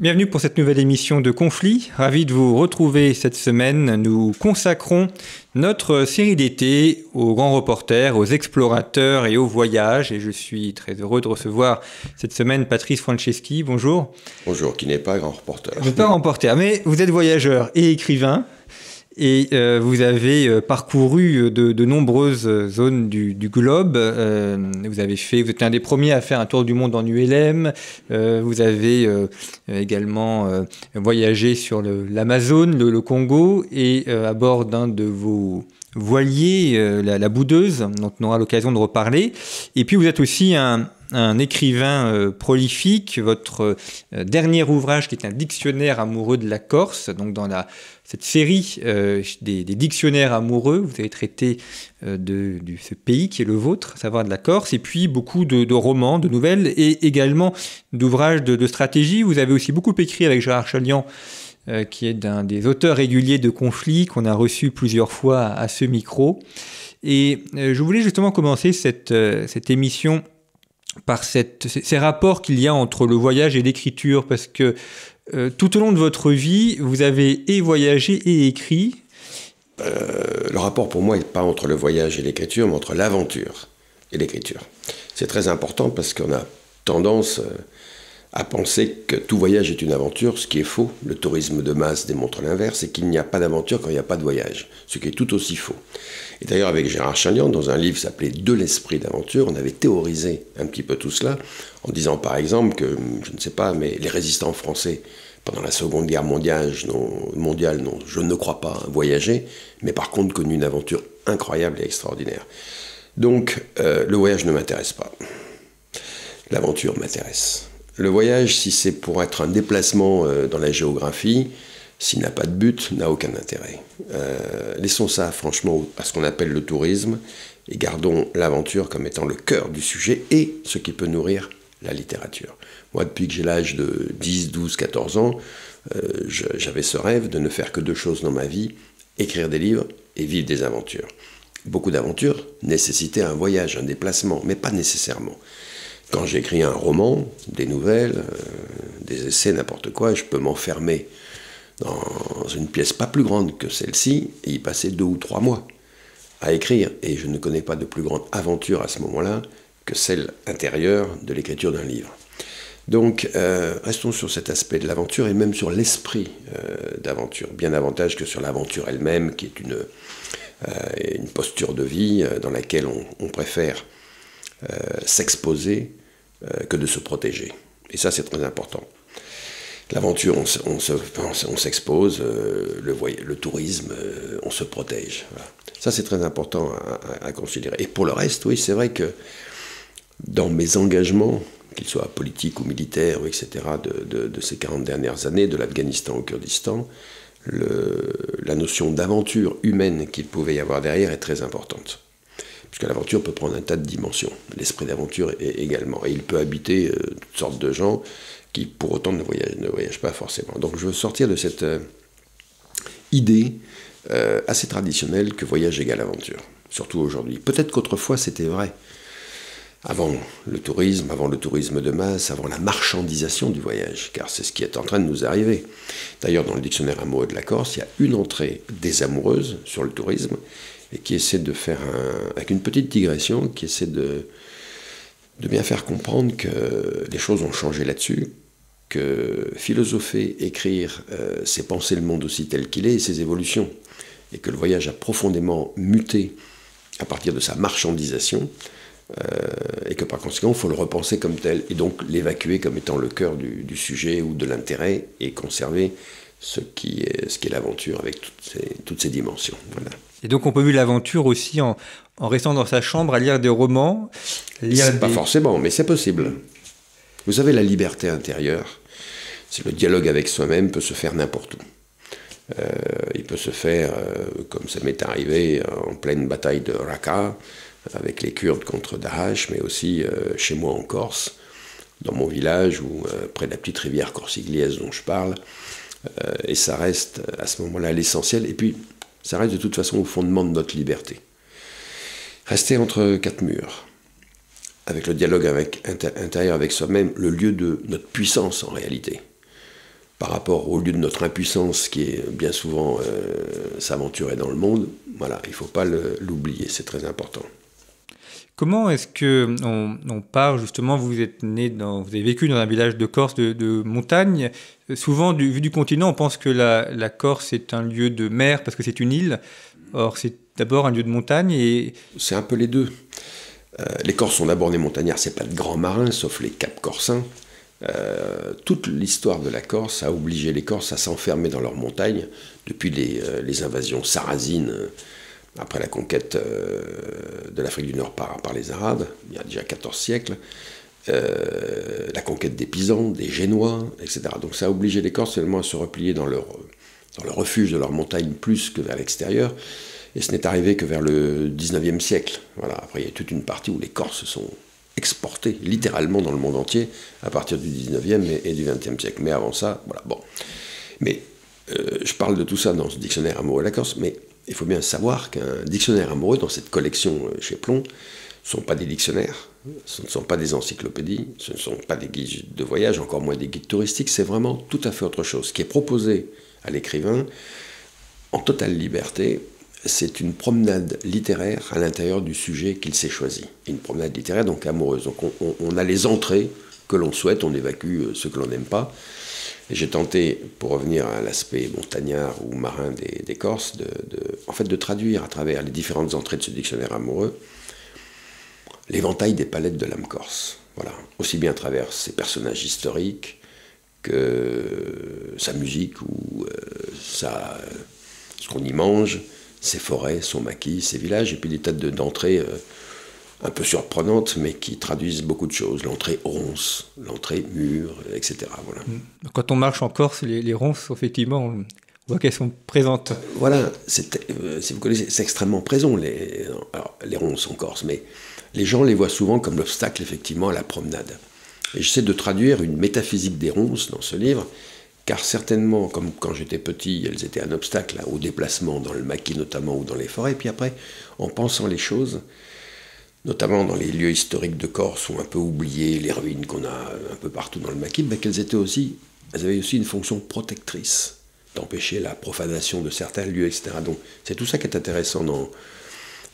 Bienvenue pour cette nouvelle émission de Conflit. Ravi de vous retrouver cette semaine. Nous consacrons notre série d'été aux grands reporters, aux explorateurs et aux voyages. Et je suis très heureux de recevoir cette semaine Patrice Franceschi. Bonjour. Bonjour, qui n'est pas grand reporter. Vous n'êtes pas grand reporter, mais vous êtes voyageur et écrivain. Et euh, vous avez euh, parcouru de, nombreuses zones du, globe. Euh, vous avez fait, vous êtes un des premiers à faire un tour du monde en ULM. vous avez également voyagé sur l'Amazone, le, Congo, et à bord d'un de vos voiliers, la, la, boudeuse, dont on aura l'occasion de reparler. Et puis vous êtes aussi un, écrivain euh, prolifique. Votre euh, dernier ouvrage, qui est un dictionnaire amoureux de la Corse, donc dans la, cette série euh, des, dictionnaires amoureux, vous avez traité de, ce pays qui est le vôtre, à savoir de la Corse, et puis beaucoup de, romans, de nouvelles, et également d'ouvrages de, stratégie. Vous avez aussi beaucoup écrit avec Gérard Chalian, qui est un des auteurs réguliers de conflits qu'on a reçu plusieurs fois à, ce micro. Et je voulais justement commencer cette, émission par ces rapports qu'il y a entre le voyage et l'écriture, parce que euh, tout au long de votre vie, vous avez et voyagé et écrit. Euh, le rapport pour moi n'est pas entre le voyage et l'écriture, mais entre l'aventure et l'écriture. C'est très important parce qu'on a tendance euh, à penser que tout voyage est une aventure, ce qui est faux. Le tourisme de masse démontre l'inverse, et qu'il n'y a pas d'aventure quand il n'y a pas de voyage, ce qui est tout aussi faux. Et d'ailleurs, avec Gérard Chalian, dans un livre s'appelait De l'esprit d'aventure, on avait théorisé un petit peu tout cela, en disant par exemple que, je ne sais pas, mais les résistants français, pendant la Seconde Guerre mondiale, mondiale, non, je ne crois pas voyager, mais par contre connu une aventure incroyable et extraordinaire. Donc, euh, le voyage ne m'intéresse pas. L'aventure m'intéresse. Le voyage, si c'est pour être un déplacement euh, dans la géographie, s'il n'a pas de but, n'a aucun intérêt. Euh, laissons ça franchement à ce qu'on appelle le tourisme et gardons l'aventure comme étant le cœur du sujet et ce qui peut nourrir la littérature. Moi, depuis que j'ai l'âge de 10, 12, 14 ans, euh, j'avais ce rêve de ne faire que deux choses dans ma vie, écrire des livres et vivre des aventures. Beaucoup d'aventures nécessitaient un voyage, un déplacement, mais pas nécessairement. Quand j'écris un roman, des nouvelles, euh, des essais, n'importe quoi, je peux m'enfermer dans une pièce pas plus grande que celle-ci et y passer deux ou trois mois à écrire. Et je ne connais pas de plus grande aventure à ce moment-là que celle intérieure de l'écriture d'un livre. Donc, euh, restons sur cet aspect de l'aventure et même sur l'esprit euh, d'aventure, bien davantage que sur l'aventure elle-même, qui est une, une posture de vie dans laquelle on préfère s'exposer euh, que de se protéger. Et ça, c'est très important. L'aventure, on, s'expose, euh, le, le, tourisme, euh, on se protège. Ça, c'est très important à, considérer. Et pour le reste, oui, c'est vrai que dans mes engagements, qu'ils soient politiques ou militaires, etc., de, ces 40 dernières années, de l'Afghanistan au Kurdistan, la notion d'aventure humaine qu'il pouvait y avoir derrière est très importante puisque l'aventure peut prendre un tas de dimensions. L'esprit d'aventure également. Et il peut habiter euh, toutes sortes de gens qui, pour autant, ne voyagent, ne voyagent pas forcément. Donc je veux sortir de cette euh, idée euh, assez traditionnelle que voyage égale aventure, surtout aujourd'hui. Peut-être qu'autrefois c'était vrai. Avant le tourisme, avant le tourisme de masse, avant la marchandisation du voyage, car c'est ce qui est en train de nous arriver. D'ailleurs, dans le dictionnaire amoureux de la Corse, il y a une entrée des amoureuses sur le tourisme, et qui essaie de faire, avec une petite digression, qui essaie de, bien faire comprendre que les choses ont changé là-dessus, que philosopher, écrire, euh, c'est penser le monde aussi tel qu'il est et ses évolutions, et que le voyage a profondément muté à partir de sa marchandisation, et que par conséquent, il faut le repenser comme tel, et donc l'évacuer comme étant le cœur du, du sujet ou de l'intérêt, et conserver ce qui est, ce qui est l'aventure avec toutes ces, toutes ces dimensions. Voilà. Et donc on peut vivre l'aventure aussi en, en, restant dans sa chambre à lire des romans. Lire Pas forcément, mais c'est possible. Vous savez, la liberté intérieure, c'est le dialogue avec soi-même peut se faire n'importe où. Euh, il peut se faire, euh, comme ça m'est arrivé, en pleine bataille de Raqqa, avec les Kurdes contre Daesh, mais aussi euh, chez moi en Corse, dans mon village, ou près de la petite rivière corsigliaise dont je parle. et ça reste à ce moment-là l'essentiel. Et puis, ça reste de toute façon au fondement de notre liberté. Rester entre quatre murs, avec le dialogue avec, intérieur avec soi-même, le lieu de notre puissance en réalité. par rapport au lieu de notre impuissance qui est bien souvent s'aventurer dans le monde, voilà, il ne faut pas l'oublier, c'est très important. Comment est-ce que on, part justement Vous êtes né dans, vous avez vécu dans un village de Corse de, montagne. Souvent, du, vu du continent, on pense que la, Corse est un lieu de mer parce que c'est une île. Or, c'est d'abord un lieu de montagne et c'est un peu les deux. Euh, les Corses sont d'abord des montagnards, c'est pas de grands marins, sauf les Caps Corsins. Euh, toute l'histoire de la Corse a obligé les Corses à s'enfermer dans leurs montagnes depuis les, euh, les invasions sarrasines après la conquête euh, de l'Afrique du Nord par, les Arabes, il y a déjà 14 siècles, euh, la conquête des Pisans, des Génois, etc. Donc ça a obligé les Corses seulement à se replier dans leur, dans le refuge de leur montagne plus que vers l'extérieur. Et ce n'est arrivé que vers le 19e siècle. Voilà. Après, il y a toute une partie où les Corses sont exportés littéralement dans le monde entier à partir du 19e et, du 20e siècle. Mais avant ça, voilà, bon. Mais euh, je parle de tout ça dans ce dictionnaire amoureux de la Corse, mais il faut bien savoir qu'un dictionnaire amoureux dans cette collection euh, chez Plomb, ce ne sont pas des dictionnaires, ce ne sont pas des encyclopédies, ce ne sont pas des guides de voyage, encore moins des guides touristiques, c'est vraiment tout à fait autre chose. Ce qui est proposé à l'écrivain, en totale liberté, c'est une promenade littéraire à l'intérieur du sujet qu'il s'est choisi. Une promenade littéraire donc amoureuse. Donc on a les entrées que l'on souhaite, on évacue euh, ce que l'on n'aime pas. J'ai tenté, pour revenir à l'aspect montagnard ou marin des, Corses, de, en fait de traduire à travers les différentes entrées de ce dictionnaire amoureux l'éventail des palettes de l'âme corse. Voilà. Aussi bien à travers ses personnages historiques que sa musique ou euh, ce qu'on y mange, ses forêts, son maquis, ses villages, et puis des tas d'entrées. De, un peu surprenantes, mais qui traduisent beaucoup de choses. L'entrée ronce, l'entrée mûre, etc. Voilà. Mm. Quand on marche en Corse, les, ronces, effectivement, on voit qu'elles sont présentes. Voilà, euh, si vous connaissez, c'est extrêmement présent, les, les ronces en Corse, mais les gens les voient souvent comme l'obstacle, effectivement, à la promenade. Et j'essaie de traduire une métaphysique des ronces dans ce livre, car certainement, comme quand j'étais petit, elles étaient un obstacle au déplacement dans le maquis notamment ou dans les forêts, puis après, en pensant les choses, notamment dans les lieux historiques de Corse ou un peu oubliés, les ruines qu'on a un peu partout dans le maquis, ben, qu'elles étaient aussi, elles avaient aussi une fonction protectrice, d'empêcher la profanation de certains lieux, etc. Donc c'est tout ça qui est intéressant dans,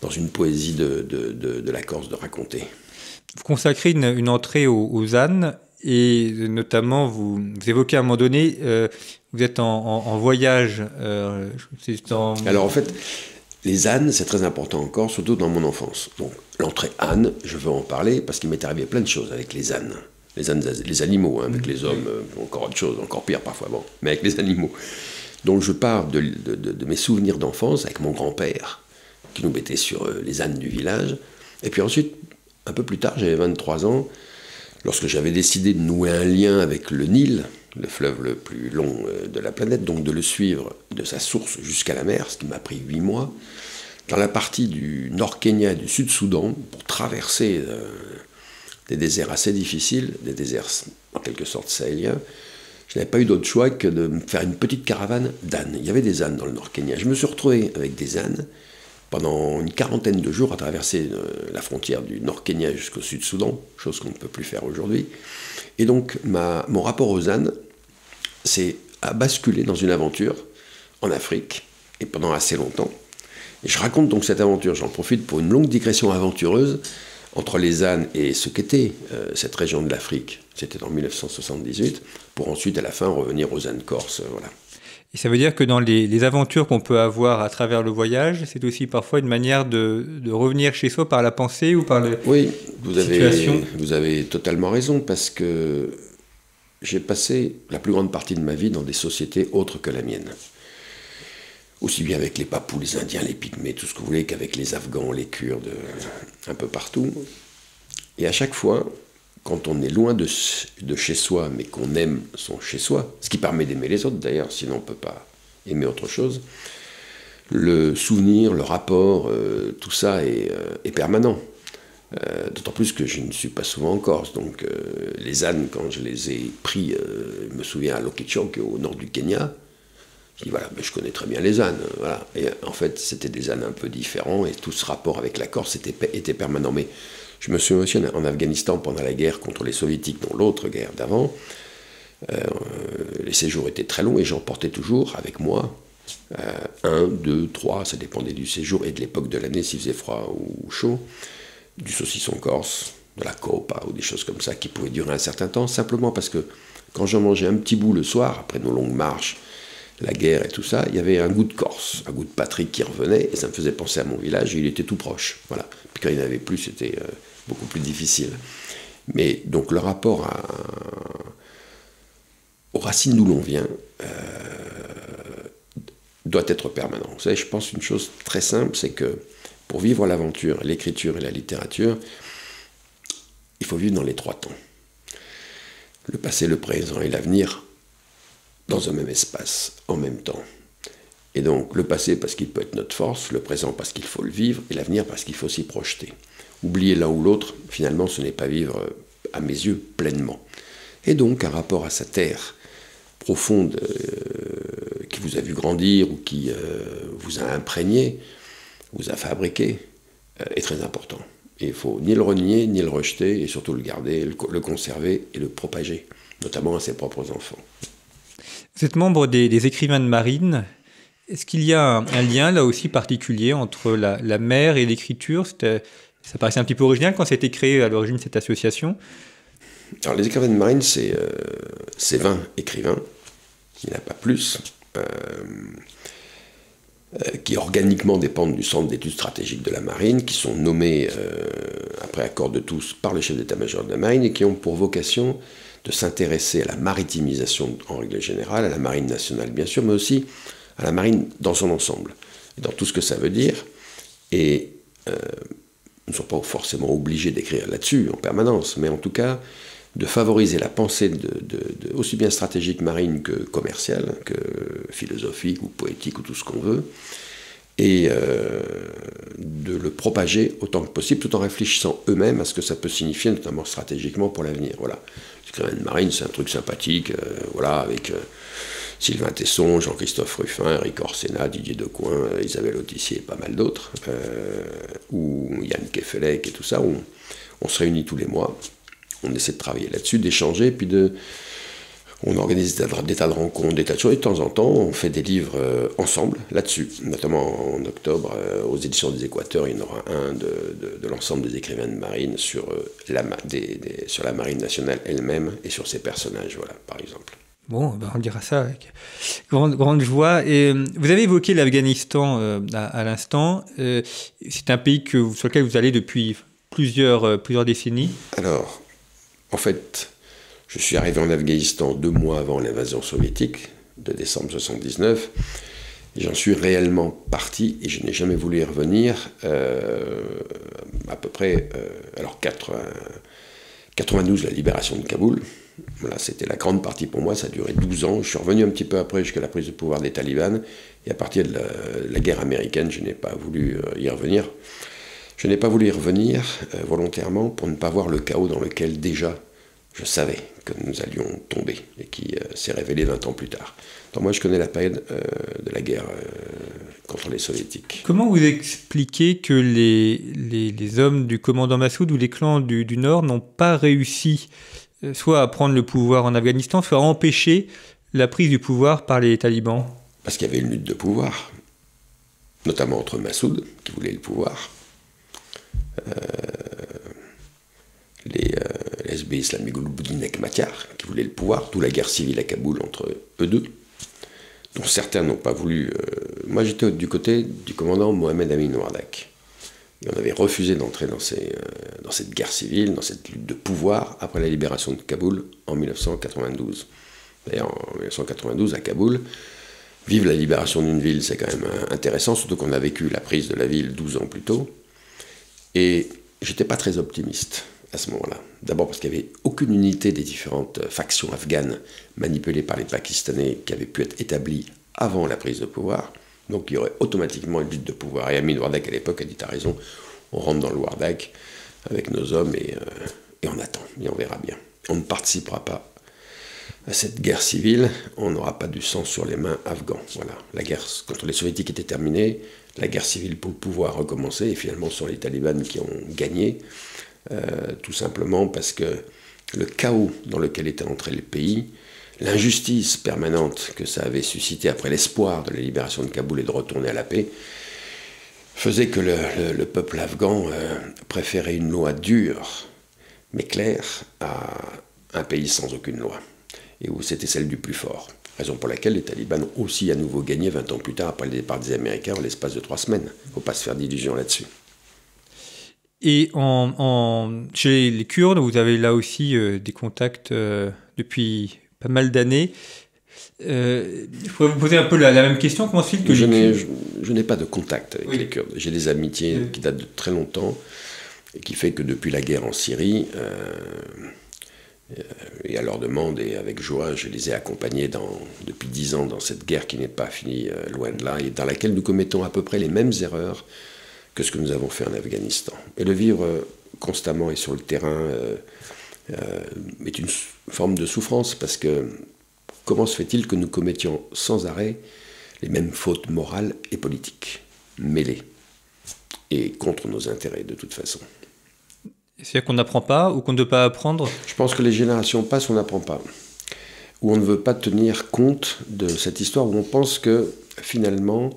dans une poésie de, de, la Corse de raconter. Vous consacrez une, entrée aux, ânes et notamment vous, évoquez à un moment donné, euh, vous êtes en, voyage. Euh, Alors en fait, les ânes, c'est très important encore, surtout dans mon enfance. Donc, l'entrée âne, je veux en parler parce qu'il m'est arrivé plein de choses avec les ânes. Les ânes, les animaux, hein, avec les hommes, euh, encore autre chose, encore pire parfois, bon, mais avec les animaux. Donc, je pars de, mes souvenirs d'enfance avec mon grand-père, qui nous mettait sur euh, les ânes du village. Et puis ensuite, un peu plus tard, j'avais 23 ans, lorsque j'avais décidé de nouer un lien avec le Nil, le fleuve le plus long euh, de la planète, donc de le suivre de sa source jusqu'à la mer, ce qui m'a pris huit mois, dans la partie du nord Kenya et du sud Soudan, pour traverser euh, des déserts assez difficiles, des déserts en quelque sorte sahéliens, je n'avais pas eu d'autre choix que de faire une petite caravane d'ânes. Il y avait des ânes dans le nord Kenya. Je me suis retrouvé avec des ânes pendant une quarantaine de jours à traverser euh, la frontière du nord Kenya jusqu'au sud Soudan, chose qu'on ne peut plus faire aujourd'hui. Et donc mon rapport aux ânes c'est à basculer dans une aventure en Afrique, et pendant assez longtemps. Et je raconte donc cette aventure, j'en profite pour une longue digression aventureuse entre les ânes et ce qu'était euh, cette région de l'Afrique. C'était en 1978, pour ensuite à la fin revenir aux ânes corses. Euh, voilà. Et ça veut dire que dans les, aventures qu'on peut avoir à travers le voyage, c'est aussi parfois une manière de, revenir chez soi par la pensée ou par la oui, vous avez, vous avez totalement raison, parce que j'ai passé la plus grande partie de ma vie dans des sociétés autres que la mienne. Aussi bien avec les Papous, les Indiens, les Pygmées, tout ce que vous voulez, qu'avec les Afghans, les Kurdes, un peu partout. Et à chaque fois, quand on est loin de, chez soi, mais qu'on aime son chez soi, ce qui permet d'aimer les autres d'ailleurs, sinon on ne peut pas aimer autre chose, le souvenir, le rapport, euh, tout ça est euh, permanent. Euh, d'autant plus que je ne suis pas souvent en Corse. Donc euh, les ânes, quand je les ai pris, euh, je me souviens à Lokichok, au nord du Kenya, je dis voilà, mais je connais très bien les ânes. Voilà. Et en fait, c'était des ânes un peu différents et tout ce rapport avec la Corse était, était permanent. Mais je me souviens aussi en Afghanistan pendant la guerre contre les soviétiques, dans l'autre guerre d'avant, les séjours étaient très longs et j'emportais toujours avec moi un, deux, trois, ça dépendait du séjour et de l'époque de l'année, s'il faisait froid ou chaud, du saucisson corse, de la copa ou des choses comme ça qui pouvaient durer un certain temps, simplement parce que quand j'en mangeais un petit bout le soir, après nos longues marches, la guerre et tout ça, il y avait un goût de Corse, un goût de Patrick qui revenait, et ça me faisait penser à mon village, et il était tout proche. Voilà. Puis quand il n'y en avait plus, c'était euh, beaucoup plus difficile. Mais donc le rapport à, aux racines d'où l'on vient euh, doit être permanent. Vous savez, je pense une chose très simple, c'est que pour vivre l'aventure, l'écriture et la littérature, il faut vivre dans les trois temps. Le passé, le présent et l'avenir dans un même espace, en même temps. Et donc le passé parce qu'il peut être notre force, le présent parce qu'il faut le vivre, et l'avenir parce qu'il faut s'y projeter. Oublier l'un ou l'autre, finalement, ce n'est pas vivre, à mes yeux, pleinement. Et donc un rapport à sa terre profonde euh, qui vous a vu grandir ou qui euh, vous a imprégné, vous a fabriqué, euh, est très important. Et il faut ni le renier, ni le rejeter, et surtout le garder, le, conserver et le propager, notamment à ses propres enfants. Vous êtes membre des, écrivains de marine. Est-ce qu'il y a un, lien là aussi particulier entre la, mer et l'écriture? Ça paraissait un petit peu original quand c'était créé à l'origine cette association. Alors les écrivains de marine, c'est 20 euh, écrivains, il n'y en a pas plus. Euh, euh, qui organiquement dépendent du Centre d'études stratégiques de la marine, qui sont nommés euh, après accord de tous par le chef d'état-major de la marine et qui ont pour vocation de s'intéresser à la maritimisation en règle générale, à la marine nationale bien sûr, mais aussi à la marine dans son ensemble, dans tout ce que ça veut dire. Et euh, ne sont pas forcément obligés d'écrire là-dessus en permanence, mais en tout cas de favoriser la pensée de, aussi bien stratégique marine que commerciale, que philosophique ou poétique ou tout ce qu'on veut, et euh, de le propager autant que possible, tout en réfléchissant eux-mêmes à ce que ça peut signifier, notamment stratégiquement pour l'avenir. Voilà. marine, c'est un truc sympathique, euh, voilà, avec euh, Sylvain Tesson, Jean-Christophe Ruffin, Eric Orsena, Didier Decoing, Isabelle Autissier et pas mal d'autres, ou Yann Kefelec et tout ça, où on se réunit tous les mois on essaie de travailler là-dessus, d'échanger, puis de. On organise des tas de rencontres, des tas de choses, et de temps en temps, on fait des livres euh, ensemble là-dessus. Notamment en octobre, euh, aux éditions des Équateurs, il y en aura un de, l'ensemble des écrivains de marine sur, euh, la, sur la marine nationale elle-même et sur ses personnages, voilà, par exemple. Bon, ben on dira ça avec grande, grande joie. Et vous avez évoqué l'Afghanistan à, l'instant. c'est un pays que, sur lequel vous allez depuis plusieurs, plusieurs décennies. Alors, en fait, je suis arrivé en Afghanistan deux mois avant l'invasion soviétique de décembre 79. J'en suis réellement parti et je n'ai jamais voulu y revenir. Euh, à peu près, euh, alors 92, la libération de Kaboul. Voilà, c'était la grande partie pour moi, ça a duré 12 ans. Je suis revenu un petit peu après jusqu'à la prise de pouvoir des talibans. Et à partir de la, guerre américaine, je n'ai pas voulu euh, y revenir. Je n'ai pas voulu y revenir euh, volontairement pour ne pas voir le chaos dans lequel déjà je savais que nous allions tomber et qui euh, s'est révélé 20 ans plus tard. Donc moi je connais la période euh, de la guerre contre les soviétiques. Comment vous expliquez que les, les, hommes du commandant Massoud ou les clans du, du Nord n'ont pas réussi soit à prendre le pouvoir en Afghanistan, soit à empêcher la prise du pouvoir par les talibans? Parce qu'il y avait une lutte de pouvoir, notamment entre Massoud, qui voulait le pouvoir, les, euh, SB islamiques Boudinek Matyar, qui voulaient le pouvoir, d'où la guerre civile à Kaboul entre eux deux, dont certains n'ont pas voulu. Euh, moi, j'étais du côté du commandant Mohamed Amin Wardak. Et on avait refusé d'entrer dans, dans, cette guerre civile, dans cette lutte de pouvoir, après la libération de Kaboul en 1992. D'ailleurs, en 1992, à Kaboul, vivre la libération d'une ville, c'est quand même intéressant, surtout qu'on a vécu la prise de la ville 12 ans plus tôt. Et j'étais pas très optimiste à ce moment-là. D'abord parce qu'il n'y avait aucune unité des différentes factions afghanes manipulées par les Pakistanais qui avaient pu être établies avant la prise de pouvoir. Donc il y aurait automatiquement une lutte de pouvoir. Et Amin Wardak à l'époque a dit T'as raison, on rentre dans le Wardak avec nos hommes et, euh, et on attend, et on verra bien. On ne participera pas à cette guerre civile, on n'aura pas du sang sur les mains afghans. Voilà, la guerre contre les soviétiques était terminée, la guerre civile pour pouvoir a recommencé, et finalement ce sont les talibans qui ont gagné, euh, tout simplement parce que le chaos dans lequel était entré le pays l'injustice permanente que ça avait suscité après l'espoir de la libération de Kaboul et de retourner à la paix, faisait que le, peuple afghan euh, préférait une loi dure, mais claire, à un pays sans aucune loi, et où c'était celle du plus fort. Raison pour laquelle les talibans ont aussi à nouveau gagné 20 ans plus tard après le départ des Américains en l'espace de trois semaines. Il ne faut pas se faire d'illusions là-dessus. Et en, chez les Kurdes, vous avez là aussi euh, des contacts euh, depuis pas mal d'années. Euh, je pourrais vous poser un peu la, même question. Comment se que je n'ai, je, n'ai pas de contact avec les Kurdes. J'ai des amitiés qui datent de très longtemps et qui fait que depuis la guerre en Syrie, et à leur demande et avec joie, je les ai accompagnés depuis dix ans dans cette guerre qui n'est pas finie loin de là et dans laquelle nous commettons à peu près les mêmes erreurs que ce que nous avons fait en Afghanistan. Et le vivre euh, constamment et sur le terrain euh, euh, est une forme de souffrance parce que comment se fait-il que nous commettions sans arrêt les mêmes fautes morales et politiques, mêlées, et contre nos intérêts de toute façon? C'est-à-dire qu'on n'apprend pas ou qu'on ne veut pas apprendre Je pense que les générations passent, on n'apprend pas. Ou on ne veut pas tenir compte de cette histoire où on pense que finalement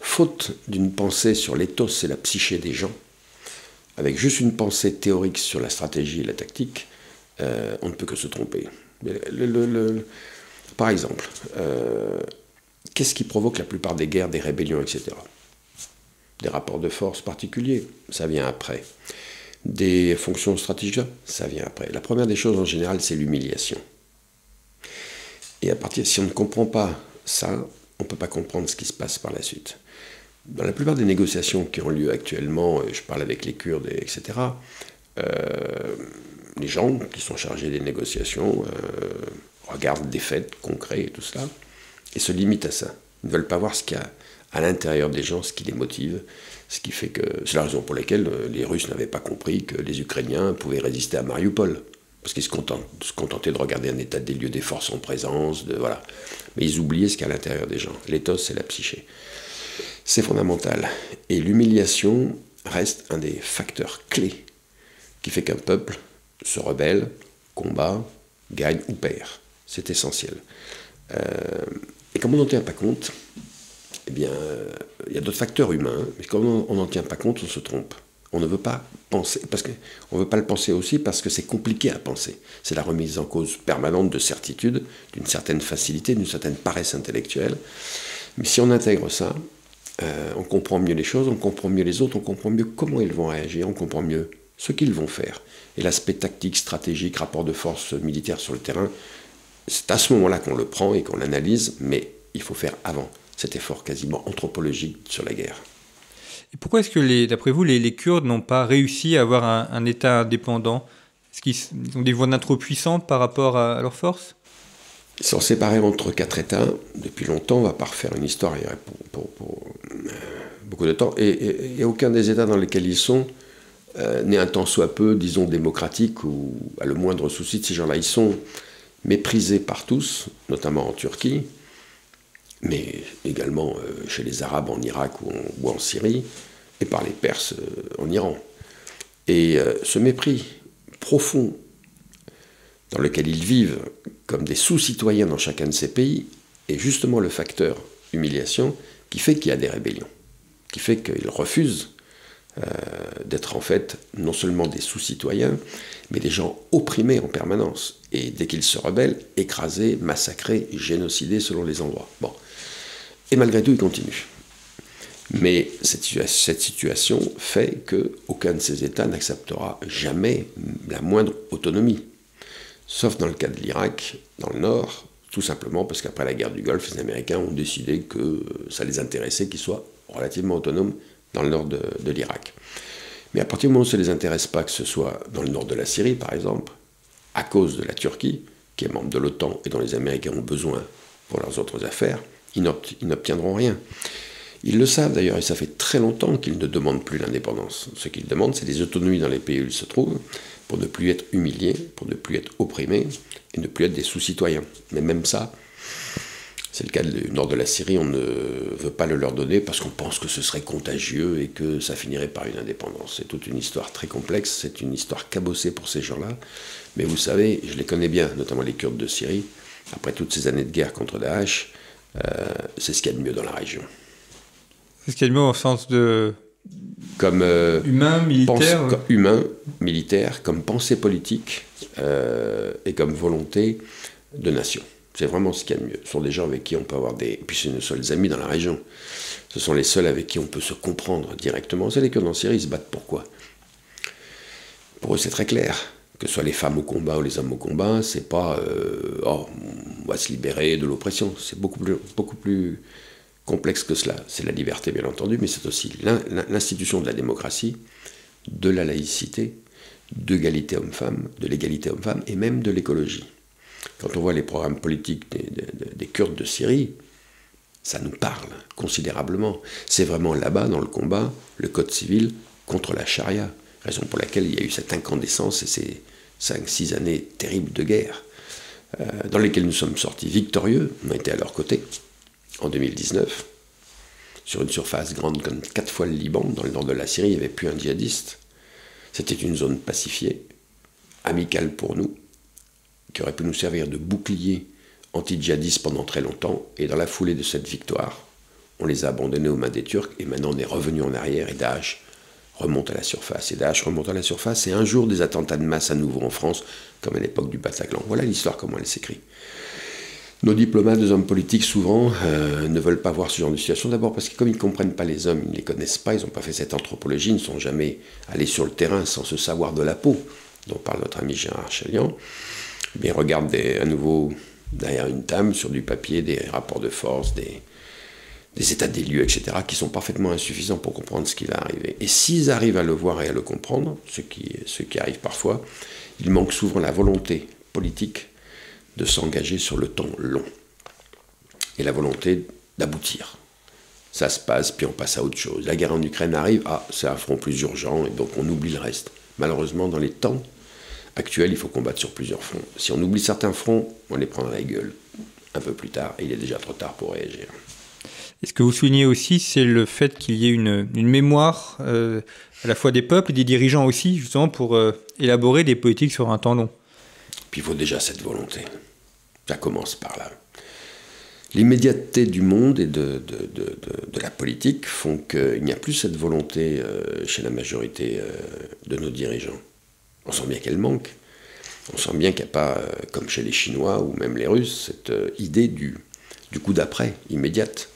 faute d'une pensée sur l'éthos et la psyché des gens, avec juste une pensée théorique sur la stratégie et la tactique, euh, on ne peut que se tromper. par exemple, euh, qu'est-ce qui provoque la plupart des guerres, des rébellions, etc. Des rapports de force particuliers, ça vient après. Des fonctions stratégiques, ça vient après. La première des choses en général, c'est l'humiliation. Et à partir, si on ne comprend pas ça, on ne peut pas comprendre ce qui se passe par la suite dans la plupart des négociations qui ont lieu actuellement, je parle avec les Kurdes, etc., euh, les gens qui sont chargés des négociations euh, regardent des faits concrets et tout cela, et se limitent à ça. Ils ne veulent pas voir ce qu'il y a à l'intérieur des gens, ce qui les motive, ce qui fait que... C'est la raison pour laquelle euh, les Russes n'avaient pas compris que les Ukrainiens pouvaient résister à Mariupol. Parce qu'ils se, contentaient de regarder un état des lieux des forces en présence. Mais ils oubliaient ce qu'il y a à l'intérieur des gens. L'éthos, c'est la psyché. C'est fondamental. Et l'humiliation reste un des facteurs clés qui fait qu'un peuple se rebelle, combat, gagne ou perd. C'est essentiel. Euh, et comme on n'en tient pas compte, eh bien, il y a d'autres facteurs humains, mais comme on n'en tient pas compte, on se trompe. On ne veut pas penser, parce veut pas le penser aussi parce que c'est compliqué à penser. C'est la remise en cause permanente de certitude, d'une certaine facilité, d'une certaine paresse intellectuelle. Mais si on intègre ça, euh, on comprend mieux les choses, on comprend mieux les autres, on comprend mieux comment ils vont réagir, on comprend mieux ce qu'ils vont faire. Et l'aspect tactique, stratégique, rapport de force militaire sur le terrain, c'est à ce moment-là qu'on le prend et qu'on l'analyse, mais il faut faire avant cet effort quasiment anthropologique sur la guerre. Et pourquoi est-ce que, d'après vous, les, Kurdes n'ont pas réussi à avoir un, État indépendant? Est-ce qu'ils ont des voix trop puissantes par rapport à, à leurs forces? Ils sont séparés entre quatre États depuis longtemps. On ne va pas refaire une histoire pour, euh, beaucoup de temps. Et, et, aucun des États dans lesquels ils sont euh, n'est un tant soit peu, disons, démocratique ou à le moindre souci de ces gens-là. Ils sont méprisés par tous, notamment en Turquie, mais également euh, chez les Arabes en Irak ou en, Syrie, et par les Perses en Iran. Et ce mépris profond dans lequel ils vivent comme des sous-citoyens dans chacun de ces pays est justement le facteur humiliation qui fait qu'il y a des rébellions, qui fait qu'ils refusent euh, d'être en fait non seulement des sous-citoyens, mais des gens opprimés en permanence. Et dès qu'ils se rebellent, écrasés, massacrés, génocidés selon les endroits. Bon. Et malgré tout, ils continuent. Mais cette, situation fait qu'aucun de ces États n'acceptera jamais la moindre autonomie sauf dans le cas de l'Irak, dans le nord, tout simplement parce qu'après la guerre du Golfe, les Américains ont décidé que ça les intéressait qu'ils soient relativement autonomes dans le nord de, l'Irak. Mais à partir du moment où ça ne les intéresse pas, que ce soit dans le nord de la Syrie par exemple, à cause de la Turquie, qui est membre de l'OTAN et dont les Américains ont besoin pour leurs autres affaires, ils n'obtiendront rien. Ils le savent d'ailleurs, et ça fait très longtemps qu'ils ne demandent plus l'indépendance. Ce qu'ils demandent, c'est des autonomies dans les pays où ils se trouvent, pour ne plus être humiliés, pour ne plus être opprimés et ne plus être des sous-citoyens. Mais même ça, c'est le cas du nord de la Syrie, on ne veut pas le leur donner parce qu'on pense que ce serait contagieux et que ça finirait par une indépendance. C'est toute une histoire très complexe, c'est une histoire cabossée pour ces gens-là. Mais vous savez, je les connais bien, notamment les Kurdes de Syrie, après toutes ces années de guerre contre Daesh, c'est ce qu'il y a de mieux dans la région. C'est ce qu'il y a de mieux au sens de comme euh, humain, militaire, comme humain, militaire, comme pensée politique euh, et comme volonté de nation. C'est vraiment ce qu'il y a de mieux. Ce sont des gens avec qui on peut avoir des. Et puis c'est nos seuls amis dans la région. Ce sont les seuls avec qui on peut se comprendre directement. C'est les Kurdes en Syrie, ils se battent pourquoi? Pour eux, c'est très clair. Que ce soit les femmes au combat ou les hommes au combat, c'est pas euh, oh, on va se libérer de l'oppression. C'est beaucoup plus, beaucoup plus complexe que cela. C'est la liberté, bien entendu, mais c'est aussi l'institution de la démocratie, de la laïcité, d'égalité homme-femme, de l'égalité homme-femme et même de l'écologie. Quand on voit les programmes politiques des, Kurdes de Syrie, ça nous parle considérablement. C'est vraiment là-bas, dans le combat, le code civil contre la charia, raison pour laquelle il y a eu cette incandescence et ces 5-6 années terribles de guerre, euh, dans lesquelles nous sommes sortis victorieux, on a été à leur côté, en 2019, sur une surface grande comme quatre fois le Liban, dans le nord de la Syrie, il n'y avait plus un djihadiste. C'était une zone pacifiée, amicale pour nous, qui aurait pu nous servir de bouclier anti-djihadiste pendant très longtemps. Et dans la foulée de cette victoire, on les a abandonnés aux mains des Turcs et maintenant on est revenu en arrière et Daesh remonte à la surface. Et Daesh remonte à la surface et un jour des attentats de masse à nouveau en France, comme à l'époque du Bataclan. Voilà l'histoire, comment elle s'écrit. Nos diplomates, nos hommes politiques, souvent, euh, ne veulent pas voir ce genre de situation. D'abord parce que comme ils ne comprennent pas les hommes, ils ne les connaissent pas, ils n'ont pas fait cette anthropologie, ils ne sont jamais allés sur le terrain sans se savoir de la peau, dont parle notre ami Gérard Chalian. Mais regardent à nouveau derrière une table, sur du papier, des rapports de force, des, des états des lieux, etc., qui sont parfaitement insuffisants pour comprendre ce qui va arriver. Et s'ils arrivent à le voir et à le comprendre, ce qui, ce qui arrive parfois, il manque souvent la volonté politique de s'engager sur le temps long et la volonté d'aboutir. Ça se passe, puis on passe à autre chose. La guerre en Ukraine arrive, ah, c'est un front plus urgent, et donc on oublie le reste. Malheureusement, dans les temps actuels, il faut combattre sur plusieurs fronts. Si on oublie certains fronts, on les prend dans la gueule un peu plus tard, et il est déjà trop tard pour réagir. Et ce que vous soulignez aussi, c'est le fait qu'il y ait une, mémoire euh, à la fois des peuples et des dirigeants aussi, justement, pour euh, élaborer des politiques sur un temps long. Puis il faut déjà cette volonté. Ça commence par là. L'immédiateté du monde et de, de, la politique font qu'il n'y a plus cette volonté euh, chez la majorité de nos dirigeants. On sent bien qu'elle manque. On sent bien qu'il n'y a pas, comme chez les Chinois ou même les Russes, cette idée du, du coup d'après, immédiate.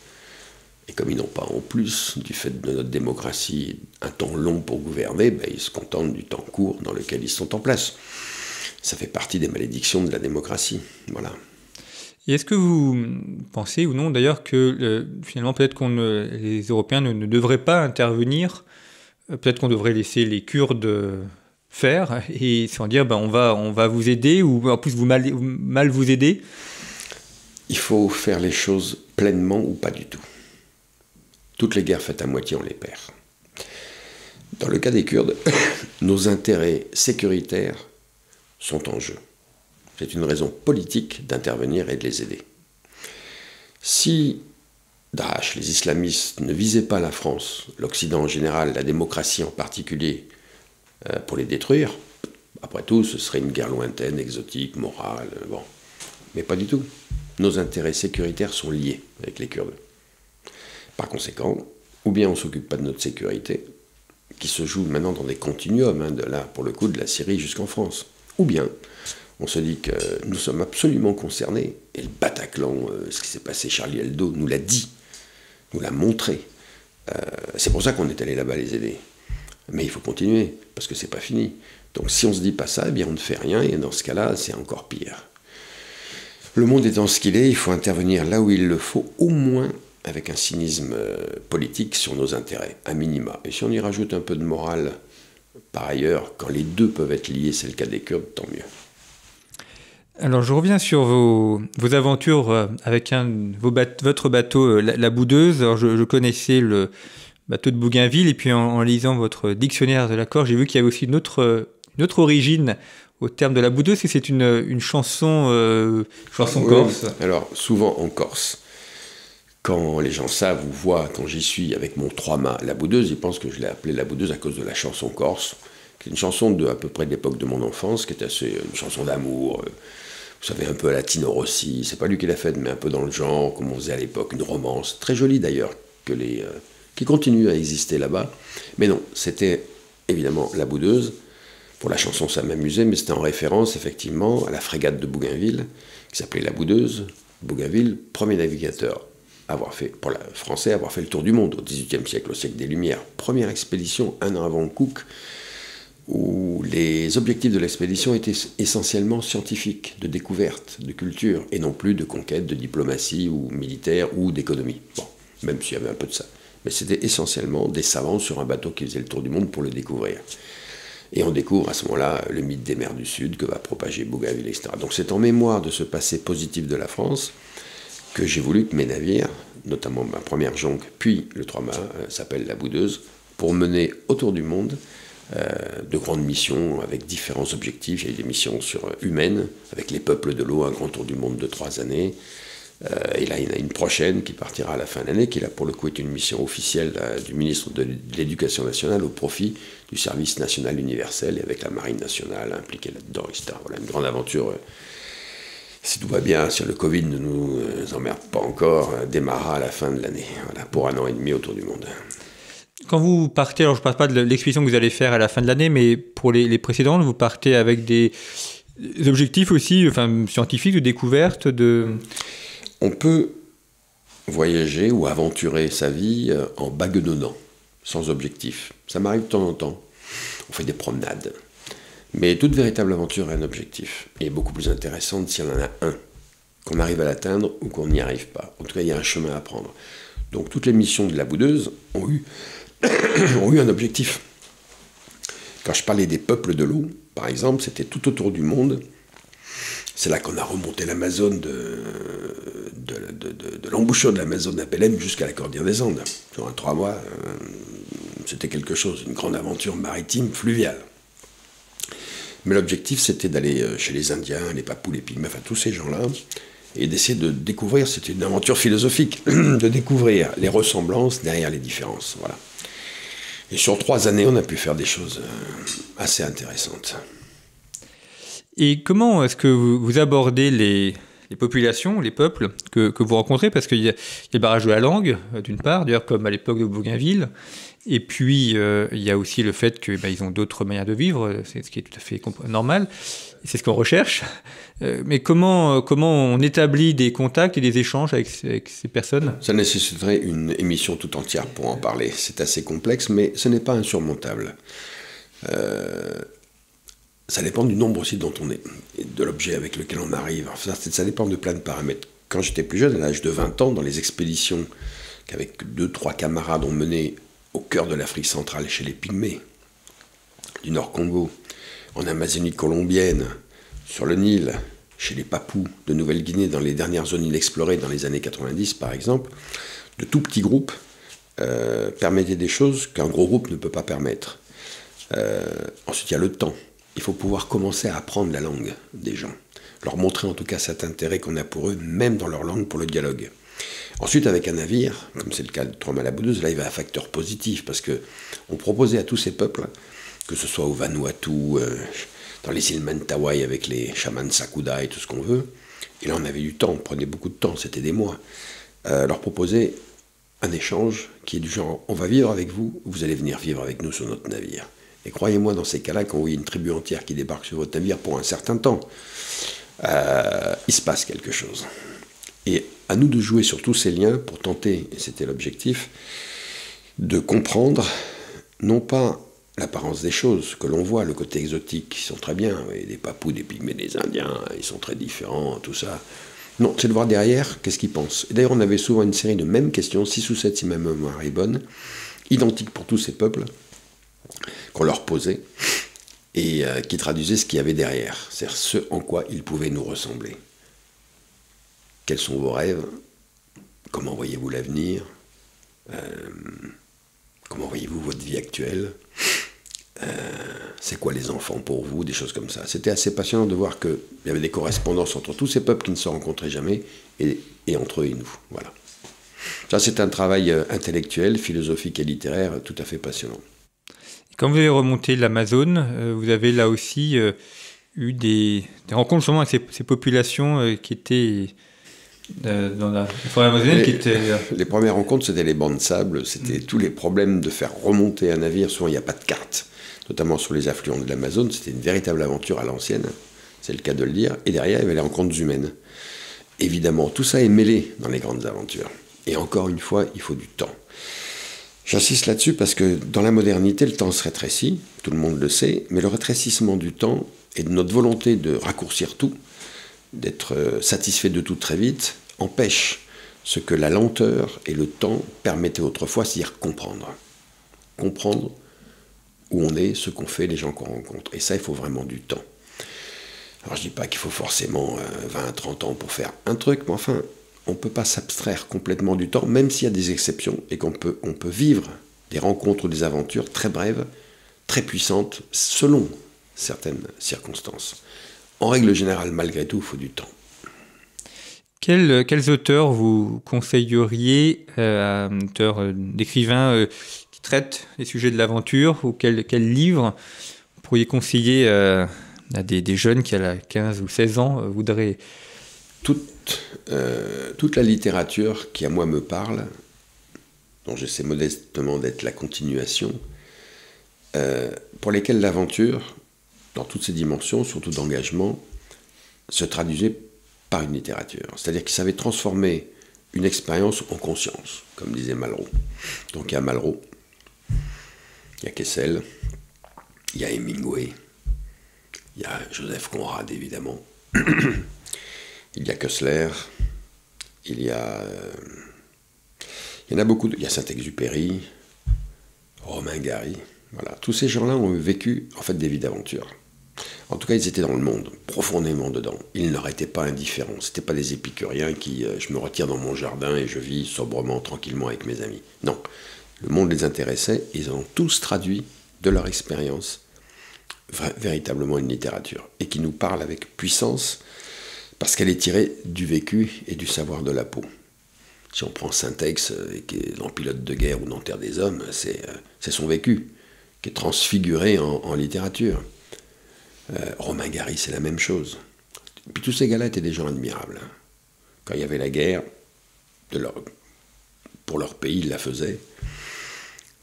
Et comme ils n'ont pas en plus, du fait de notre démocratie, un temps long pour gouverner, ben, ils se contentent du temps court dans lequel ils sont en place ça fait partie des malédictions de la démocratie. Voilà. Et est-ce que vous pensez ou non d'ailleurs que euh, finalement peut-être qu'on les Européens ne, devraient pas intervenir, euh, peut-être qu'on devrait laisser les Kurdes faire et sans dire ben, on, va, on va vous aider ou en plus vous mal, mal vous aider? Il faut faire les choses pleinement ou pas du tout. Toutes les guerres faites à moitié, on les perd. Dans le cas des Kurdes, nos intérêts sécuritaires sont en jeu. C'est une raison politique d'intervenir et de les aider. Si Daesh, les islamistes, ne visaient pas la France, l'Occident en général, la démocratie en particulier, euh, pour les détruire, après tout, ce serait une guerre lointaine, exotique, morale, euh, bon. Mais pas du tout. Nos intérêts sécuritaires sont liés avec les Kurdes. Par conséquent, ou bien on ne s'occupe pas de notre sécurité, qui se joue maintenant dans des continuums, hein, de là, pour le coup, de la Syrie jusqu'en France. Ou bien, on se dit que nous sommes absolument concernés, et le Bataclan, euh, ce qui s'est passé, Charlie Eldo nous l'a dit, nous l'a montré. Euh, c'est pour ça qu'on est allé là-bas les aider. Mais il faut continuer, parce que c'est pas fini. Donc si on se dit pas ça, eh bien on ne fait rien, et dans ce cas-là, c'est encore pire. Le monde étant ce qu'il est, il faut intervenir là où il le faut, au moins avec un cynisme euh, politique sur nos intérêts, à minima. Et si on y rajoute un peu de morale par ailleurs, quand les deux peuvent être liés, c'est le cas des Kurdes, tant mieux. Alors je reviens sur vos, aventures euh, avec un, votre bateau, euh, la, Boudeuse. Alors je, connaissais le bateau de Bougainville et puis en, lisant votre dictionnaire de l'accord, j'ai vu qu'il y avait aussi une autre, autre origine au terme de la Boudeuse, et c'est une, chanson, euh, chanson corse. Alors souvent en Corse quand les gens savent ou voient, quand j'y suis avec mon trois-mâts, la boudeuse, ils pensent que je l'ai appelée la boudeuse à cause de la chanson corse, qui est une chanson de à peu près de l'époque de mon enfance, qui est assez une chanson d'amour. Euh, vous savez, un peu la Tino Rossi. C'est pas lui qui l'a fait, mais un peu dans le genre, comme on faisait à l'époque, une romance très jolie d'ailleurs, euh, qui continue à exister là-bas. Mais non, c'était évidemment La Boudeuse. Pour la chanson, ça m'amusait, mais c'était en référence effectivement à la frégate de Bougainville, qui s'appelait La Boudeuse. Bougainville, premier navigateur avoir fait, pour la français, avoir fait le tour du monde au XVIIIe siècle, au siècle des Lumières. Première expédition, un an avant Cook, où les objectifs de l'expédition étaient essentiellement scientifiques, de découverte, de culture, et non plus de conquête, de diplomatie ou militaire ou d'économie. Bon, même s'il y avait un peu de ça. Mais c'était essentiellement des savants sur un bateau qui faisait le tour du monde pour le découvrir. Et on découvre à ce moment-là le mythe des mers du Sud que va propager Bougainville, etc. Donc c'est en mémoire de ce passé positif de la France que j'ai voulu que mes navires, notamment ma première jonque, puis le trois-mâts, euh, s'appelle la Boudeuse, pour mener autour du monde euh, de grandes missions avec différents objectifs. Il y a des missions sur, euh, humaines, avec les peuples de l'eau, un grand tour du monde de trois années. et là, il y en a une prochaine qui partira à la fin de l'année, qui là pour le coup est une mission officielle du ministre de l'Éducation nationale au profit du service national universel et avec la marine nationale impliquée là-dedans. Voilà, une grande aventure si tout va bien, si le Covid ne nous euh, emmerde pas encore, euh, démarrera à la fin de l'année, voilà, pour un an et demi autour du monde. Quand vous partez, alors je ne parle pas de l'expédition que vous allez faire à la fin de l'année, mais pour les, précédentes, vous partez avec des objectifs aussi enfin, scientifiques, de découverte de... On peut voyager ou aventurer sa vie euh, en baguenonnant, sans objectif. Ça m'arrive de temps en temps. On fait des promenades, mais toute véritable aventure a un objectif, et beaucoup plus intéressante s'il y en a un, qu'on arrive à l'atteindre ou qu'on n'y arrive pas. En tout cas, il y a un chemin à prendre. Donc toutes les missions de la boudeuse ont eu, un objectif. Quand je parlais des peuples de l'eau, par exemple, c'était tout autour du monde. C'est là qu'on a remonté l'Amazone de, l'embouchure de l'Amazone à Belém jusqu'à la Cordillère des Andes. Sur un trois mois, euh, c'était quelque chose, une grande aventure maritime, fluviale. Mais l'objectif, c'était d'aller euh, chez les Indiens, les Papous, les Pygmées, enfin tous ces gens-là, et d'essayer de découvrir, c'était une aventure philosophique, de découvrir les ressemblances derrière les différences. Voilà. Et sur trois années, on a pu faire des choses euh, assez intéressantes. Et comment est-ce que vous, abordez les, populations, les peuples que, vous rencontrez Parce qu'il y, a le barrage de la langue, euh, d'une part, d'ailleurs comme à l'époque de Bougainville, et puis, euh, il y a aussi le fait qu'ils bah, ont d'autres manières de vivre, c'est ce qui est tout à fait normal, c'est ce qu'on recherche. Euh, mais comment, comment on établit des contacts et des échanges avec, ces personnes? Ça nécessiterait une émission tout entière pour en parler. C'est assez complexe, mais ce n'est pas insurmontable. Euh, ça dépend du nombre aussi dont on est, et de l'objet avec lequel on arrive. ça, dépend de plein de paramètres. Quand j'étais plus jeune, à l'âge de 20 ans, dans les expéditions qu'avec deux, trois camarades ont menées au cœur de l'Afrique centrale, chez les Pygmées, du Nord Congo, en Amazonie colombienne, sur le Nil, chez les Papous de Nouvelle-Guinée, dans les dernières zones inexplorées dans les années 90 par exemple, de tout petits groupes euh, permettaient des choses qu'un gros groupe ne peut pas permettre. Euh, ensuite, il y a le temps. Il faut pouvoir commencer à apprendre la langue des gens, leur montrer en tout cas cet intérêt qu'on a pour eux, même dans leur langue, pour le dialogue. Ensuite, avec un navire, comme c'est le cas de Trois Malaboudeuse, là, il y avait un facteur positif, parce que on proposait à tous ces peuples, que ce soit au Vanuatu, euh, dans les îles Mentawai avec les chamans Sakuda et tout ce qu'on veut, et là on avait du temps, on prenait beaucoup de temps, c'était des mois, euh, leur proposer un échange qui est du genre on va vivre avec vous, vous allez venir vivre avec nous sur notre navire. Et croyez-moi, dans ces cas-là, quand vous voyez une tribu entière qui débarque sur votre navire pour un certain temps, euh, il se passe quelque chose. Et à nous de jouer sur tous ces liens pour tenter, et c'était l'objectif, de comprendre non pas l'apparence des choses que l'on voit, le côté exotique, qui sont très bien, des papous, des pygmées, des indiens, ils sont très différents, tout ça. Non, c'est de voir derrière qu'est-ce qu'ils pensent. Et d'ailleurs, on avait souvent une série de mêmes questions, 6 ou 7 si ma mémoire est bonne, identiques pour tous ces peuples, qu'on leur posait, et euh, qui traduisaient ce qu'il y avait derrière, c'est-à-dire ce en quoi ils pouvaient nous ressembler. Quels sont vos rêves? Comment voyez-vous l'avenir? Euh, Comment voyez-vous votre vie actuelle? Euh, C'est quoi les enfants pour vous? Des choses comme ça. C'était assez passionnant de voir qu'il y avait des correspondances entre tous ces peuples qui ne se rencontraient jamais et, entre eux et nous. Voilà. Ça, c'est un travail intellectuel, philosophique et littéraire tout à fait passionnant. Quand vous avez remonté l'Amazone, vous avez là aussi eu des, rencontres justement avec ces, populations qui étaient dans la forêt amazonienne les, qui Les premières rencontres, c'était les bancs de sable, c'était tous les problèmes de faire remonter un navire. Souvent, il n'y a pas de carte, notamment sur les affluents de l'Amazone. C'était une véritable aventure à l'ancienne, c'est le cas de le dire. Et derrière, il y avait les rencontres humaines. Évidemment, tout ça est mêlé dans les grandes aventures. Et encore une fois, il faut du temps. J'insiste là-dessus parce que dans la modernité, le temps se rétrécit, tout le monde le sait, mais le rétrécissement du temps et de notre volonté de raccourcir tout, d'être euh, satisfait de tout très vite, empêche ce que la lenteur et le temps permettaient autrefois, c'est-à-dire comprendre. Comprendre où on est, ce qu'on fait, les gens qu'on rencontre. Et ça, il faut vraiment du temps. Alors je dis pas qu'il faut forcément 20, euh, 30 ans pour faire un truc, mais enfin, on ne peut pas s'abstraire complètement du temps, même s'il y a des exceptions, et qu'on peut, on peut vivre des rencontres ou des aventures très brèves, très puissantes, selon certaines circonstances. En règle générale, malgré tout, il faut du temps. Quels, quels auteurs vous conseilleriez, euh, auteurs euh, d'écrivains euh, qui traitent les sujets de l'aventure, ou quels quel livres pourriez conseiller à des, des, jeunes qui, à 15 ou 16 ans, voudraient... Toute, toute la littérature qui, à moi, me parle, dont j'essaie modestement d'être la continuation, pour lesquelles l'aventure, dans toutes ses dimensions, surtout d'engagement, se traduisait par une littérature. C'est-à-dire qu'il savait transformer une expérience en conscience, comme disait Malraux. Donc il y a Malraux, il y a Kessel, il y a Hemingway, il y a Joseph Conrad évidemment, il y a Kessler, il y a. Euh, il y en a beaucoup, il y a Saint-Exupéry, Romain Gary. Voilà, tous ces gens-là ont vécu en fait des vies d'aventure. En tout cas, ils étaient dans le monde, profondément dedans. Ils ne leur pas indifférents. Ce pas des épicuriens qui, euh, je me retire dans mon jardin et je vis sobrement, tranquillement avec mes amis. Non, le monde les intéressait. Ils ont tous traduit de leur expérience véritablement une littérature et qui nous parle avec puissance parce qu'elle est tirée du vécu et du savoir de la peau. Si on prend Syntex, euh, qui est dans Pilote de guerre ou dans Terre des hommes, c'est euh, son vécu qui est transfiguré en littérature. Euh, Romain Gary, c'est la même chose. puis tous ces gars-là étaient des gens admirables. Hein. Quand il y avait la guerre, pour leur pays, ils la faisaient.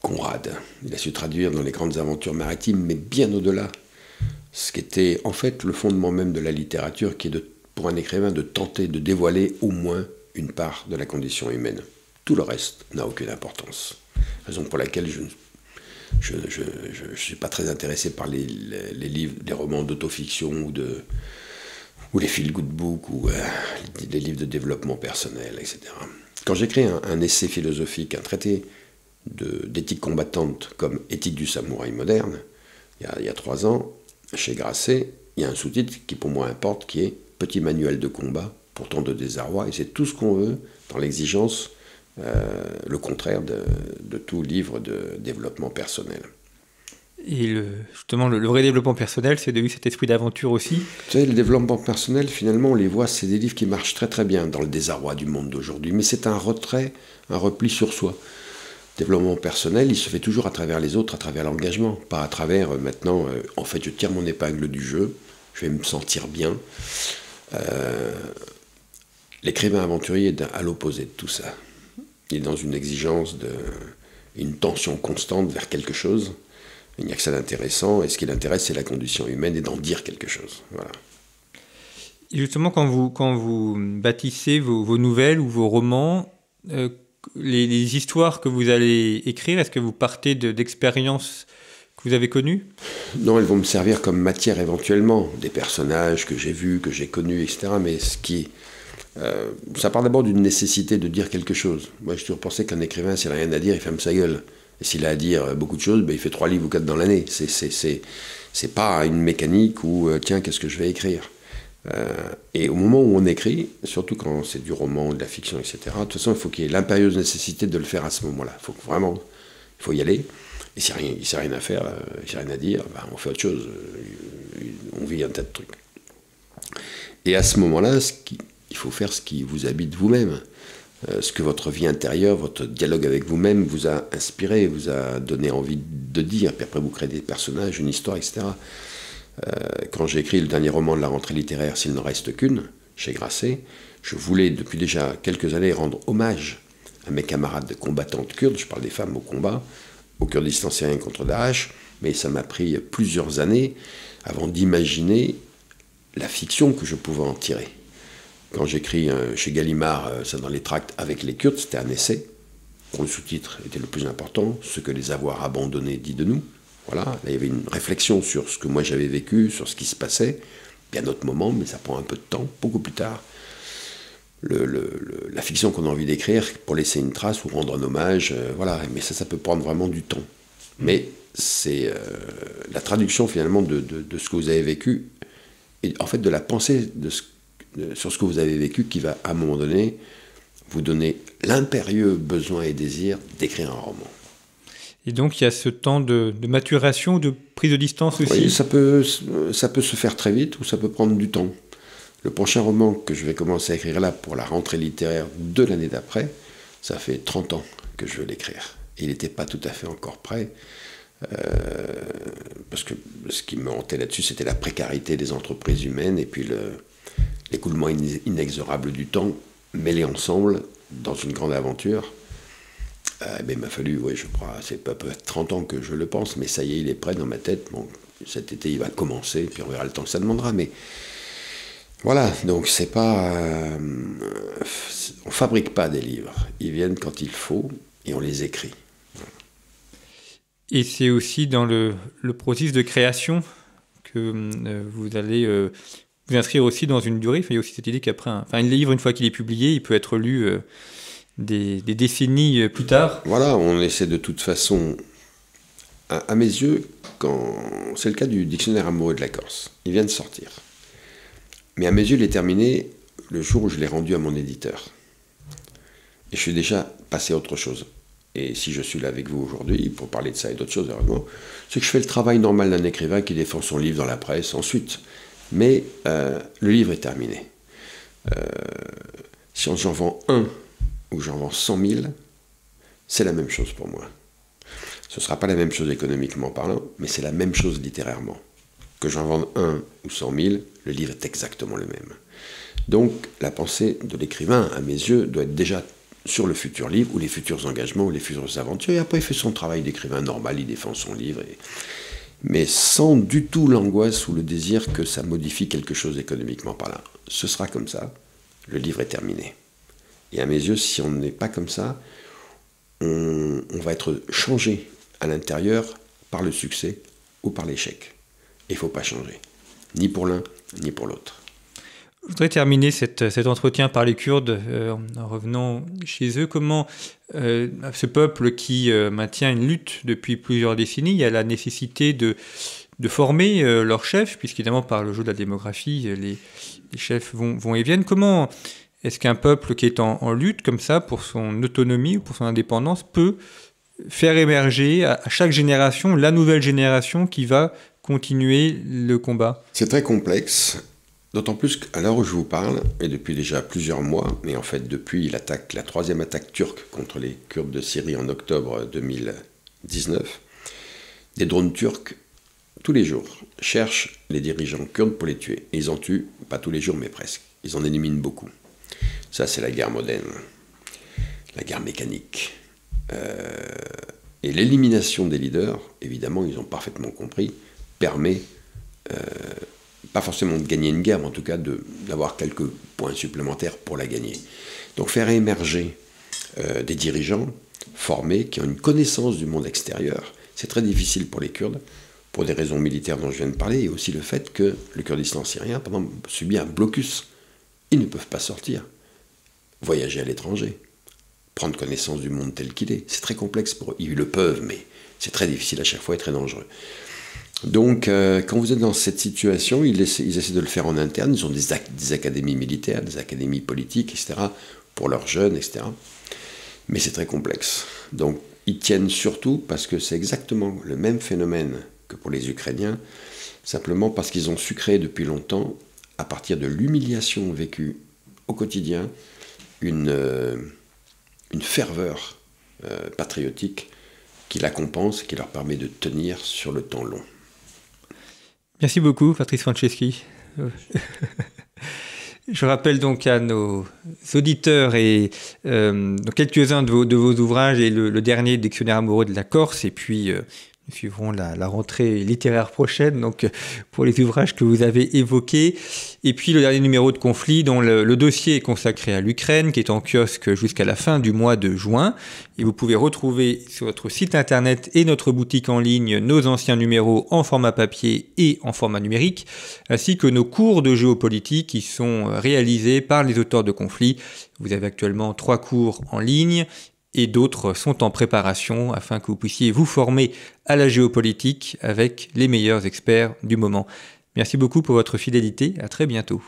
Conrad, il a su traduire dans les grandes aventures maritimes, mais bien au-delà. Ce qui était en fait le fondement même de la littérature, qui est de, un écrivain de tenter de dévoiler au moins une part de la condition humaine. Tout le reste n'a aucune importance. Raison pour laquelle je ne je ne suis pas très intéressé par les, livres, les romans d'autofiction ou, ou les feel-good books ou euh, les livres de développement personnel, etc. Quand j'écris un, essai philosophique, un traité d'éthique combattante comme Éthique du samouraï moderne, il y a, il y a trois ans, chez Grasset, il y a un sous-titre qui pour moi importe, qui est Petit manuel de combat, pourtant de désarroi, et c'est tout ce qu'on veut dans l'exigence euh, le contraire de, tout livre de développement personnel. Et justement, le, vrai développement personnel, c'est de vivre cet esprit d'aventure aussi Vous savez, le développement personnel, finalement, on les voit, c'est des livres qui marchent très très bien dans le désarroi du monde d'aujourd'hui, mais c'est un retrait, un repli sur soi. développement personnel, il se fait toujours à travers les autres, à travers l'engagement, pas à travers euh, maintenant, euh, en fait, je tire mon épingle du jeu, je vais me sentir bien. L'écrivain aventurier est à l'opposé de tout ça. Il est dans une exigence, une tension constante vers quelque chose. Il n'y a que ça d'intéressant, et ce qui l'intéresse, c'est la condition humaine et d'en dire quelque chose. Voilà. justement, quand vous, quand vous bâtissez vos, nouvelles ou vos romans, euh, les, histoires que vous allez écrire, est-ce que vous partez d'expériences vous avez connues Non, elles vont me servir comme matière éventuellement, des personnages que j'ai vus, que j'ai connus, etc. Mais ce qui euh, ça part d'abord d'une nécessité de dire quelque chose. Moi, j'ai toujours pensé qu'un écrivain, s'il n'a rien à dire, il ferme sa gueule. Et s'il a à dire beaucoup de choses, ben, il fait trois livres ou quatre dans l'année. C'est, c'est, pas une mécanique où, euh, tiens, qu'est-ce que je vais écrire? Euh, Et au moment où on écrit, surtout quand c'est du roman, de la fiction, etc., de toute façon, il faut qu'il y ait l'impérieuse nécessité de le faire à ce moment-là. Il faut vraiment, il faut y aller. Et s'il n'y a, rien à faire, s'il n'y a rien à dire, ben, on fait autre chose. On vit un tas de trucs. Et à ce moment-là, il faut faire ce qui vous habite vous-même. Euh, ce que votre vie intérieure, votre dialogue avec vous-même vous a inspiré, vous a donné envie de dire. Puis après, vous créez des personnages, une histoire, etc. quand j'ai écrit le dernier roman de la rentrée littéraire, S'il n'en reste qu'une, chez Grasset, je voulais depuis déjà quelques années rendre hommage à mes camarades de combattantes kurdes, je parle des femmes au combat, au Kurdistan syrien contre Daesh, mais ça m'a pris plusieurs années avant d'imaginer la fiction que je pouvais en tirer. Quand j'écris euh, chez Gallimard, euh, ça dans les tracts avec les Kurdes, c'était un essai, dont le sous-titre était le plus important, ce que les avoirs abandonnés dit de nous. Voilà, là, il y avait une réflexion sur ce que moi j'avais vécu, sur ce qui se passait, bien d'autres moments, mais ça prend un peu de temps, beaucoup plus tard. La fiction qu'on a envie d'écrire pour laisser une trace ou rendre un hommage, euh, voilà, mais ça, ça peut prendre vraiment du temps. Mais c'est la traduction finalement de, de, ce que vous avez vécu, et en fait de la pensée de ce sur ce que vous avez vécu qui va, à un moment donné, vous donner l'impérieux besoin et désir d'écrire un roman. Et donc il y a ce temps de, maturation, de prise de distance aussi? Oui, ça peut, ça peut se faire très vite ou ça peut prendre du temps. Le prochain roman que je vais commencer à écrire là pour la rentrée littéraire de l'année d'après, ça fait 30 ans que je veux l'écrire. Il n'était pas tout à fait encore prêt. Euh, parce que ce qui me hantait là-dessus, c'était la précarité des entreprises humaines et puis le, l'écoulement inexorable du temps, mêlés ensemble dans une grande aventure. Euh, il m'a fallu, oui, je crois, c'est peut-être 30 ans que je le pense, mais ça y est, il est prêt dans ma tête. Bon, cet été, il va commencer, puis on verra le temps que ça demandera. Mais voilà, donc c'est pas. Euh, on fabrique pas des livres. Ils viennent quand il faut et on les écrit. Et c'est aussi dans le, le, processus de création que euh, vous allez vous inscrire aussi dans une durée. Il y a aussi cette idée qu'après, un, enfin, un livre, une fois qu'il est publié, il peut être lu euh, des, décennies euh, plus tard. Voilà, on essaie de toute façon, à, mes yeux, quand c'est le cas du dictionnaire amoureux de la Corse, il vient de sortir. Mais à mes yeux, il est terminé le jour où je l'ai rendu à mon éditeur. Et je suis déjà passé à autre chose. Et si je suis là avec vous aujourd'hui pour parler de ça et d'autres choses, heureusement, c'est que je fais le travail normal d'un écrivain qui défend son livre dans la presse ensuite. Mais euh, le livre est terminé. Euh, si j'en vends un ou j'en vends 100 000, c'est la même chose pour moi. Ce ne sera pas la même chose économiquement parlant, mais c'est la même chose littérairement. Que j'en vende un ou 100 000, le livre est exactement le même. Donc la pensée de l'écrivain, à mes yeux, doit être déjà sur le futur livre, ou les futurs engagements, ou les futures aventures, et après il fait son travail d'écrivain normal, il défend son livre, mais sans du tout l'angoisse ou le désir que ça modifie quelque chose économiquement par là. Ce sera comme ça, le livre est terminé. Et à mes yeux, si on n'est pas comme ça, on, va être changé à l'intérieur par le succès ou par l'échec. Il ne faut pas changer, ni pour l'un, ni pour l'autre. Je voudrais terminer cet entretien par les Kurdes euh, en revenant chez eux. Comment euh, ce peuple qui euh, maintient une lutte depuis plusieurs décennies, il y a la nécessité de, former leurs chefs, puisqu'évidemment par le jeu de la démographie, les, chefs vont, et viennent. Comment est-ce qu'un peuple qui est en, lutte comme ça pour son autonomie ou pour son indépendance peut faire émerger à chaque génération la nouvelle génération qui va continuer le combat C'est très complexe. D'autant plus qu'à l'heure où je vous parle, et depuis déjà plusieurs mois, mais en fait depuis l'attaque, la troisième attaque turque contre les Kurdes de Syrie en octobre 2019, des drones turcs, tous les jours, cherchent les dirigeants kurdes pour les tuer. ils en tuent, pas tous les jours, mais presque. Ils en éliminent beaucoup. Ça, c'est la guerre moderne, la guerre mécanique. Euh, et l'élimination des leaders, évidemment, ils ont parfaitement compris, permet euh, pas forcément de gagner une guerre, mais en tout cas d'avoir quelques points supplémentaires pour la gagner. Donc faire émerger euh, des dirigeants formés qui ont une connaissance du monde extérieur, c'est très difficile pour les Kurdes, pour des raisons militaires dont je viens de parler, et aussi le fait que le Kurdistan syrien, par exemple, subit un blocus. Ils ne peuvent pas sortir, voyager à l'étranger, prendre connaissance du monde tel qu'il est. C'est très complexe pour eux. Ils le peuvent, mais c'est très difficile à chaque fois et très dangereux. Donc, euh, quand vous êtes dans cette situation, ils essaient, de le faire en interne. Ils ont des, académies militaires, des académies politiques, etc., pour leurs jeunes, etc. Mais c'est très complexe. Donc, ils tiennent surtout parce que c'est exactement le même phénomène que pour les Ukrainiens, simplement parce qu'ils ont su créer depuis longtemps, à partir de l'humiliation vécue au quotidien, une, euh, une ferveur euh, patriotique qui la compense qui leur permet de tenir sur le temps long. Merci beaucoup, Patrice Franceschi. Je rappelle donc à nos auditeurs et euh, quelques-uns de vos, ouvrages et le, dernier Dictionnaire amoureux de la Corse et puis euh, nous suivrons la, rentrée littéraire prochaine, donc pour les ouvrages que vous avez évoqués. Et puis le dernier numéro de Conflit, dont le, le dossier est consacré à l'Ukraine, qui est en kiosque jusqu'à la fin du mois de juin. Et vous pouvez retrouver sur votre site internet et notre boutique en ligne nos anciens numéros en format papier et en format numérique, ainsi que nos cours de géopolitique qui sont réalisés par les auteurs de Conflit. Vous avez actuellement trois cours en ligne et d'autres sont en préparation afin que vous puissiez vous former à la géopolitique avec les meilleurs experts du moment. Merci beaucoup pour votre fidélité, à très bientôt.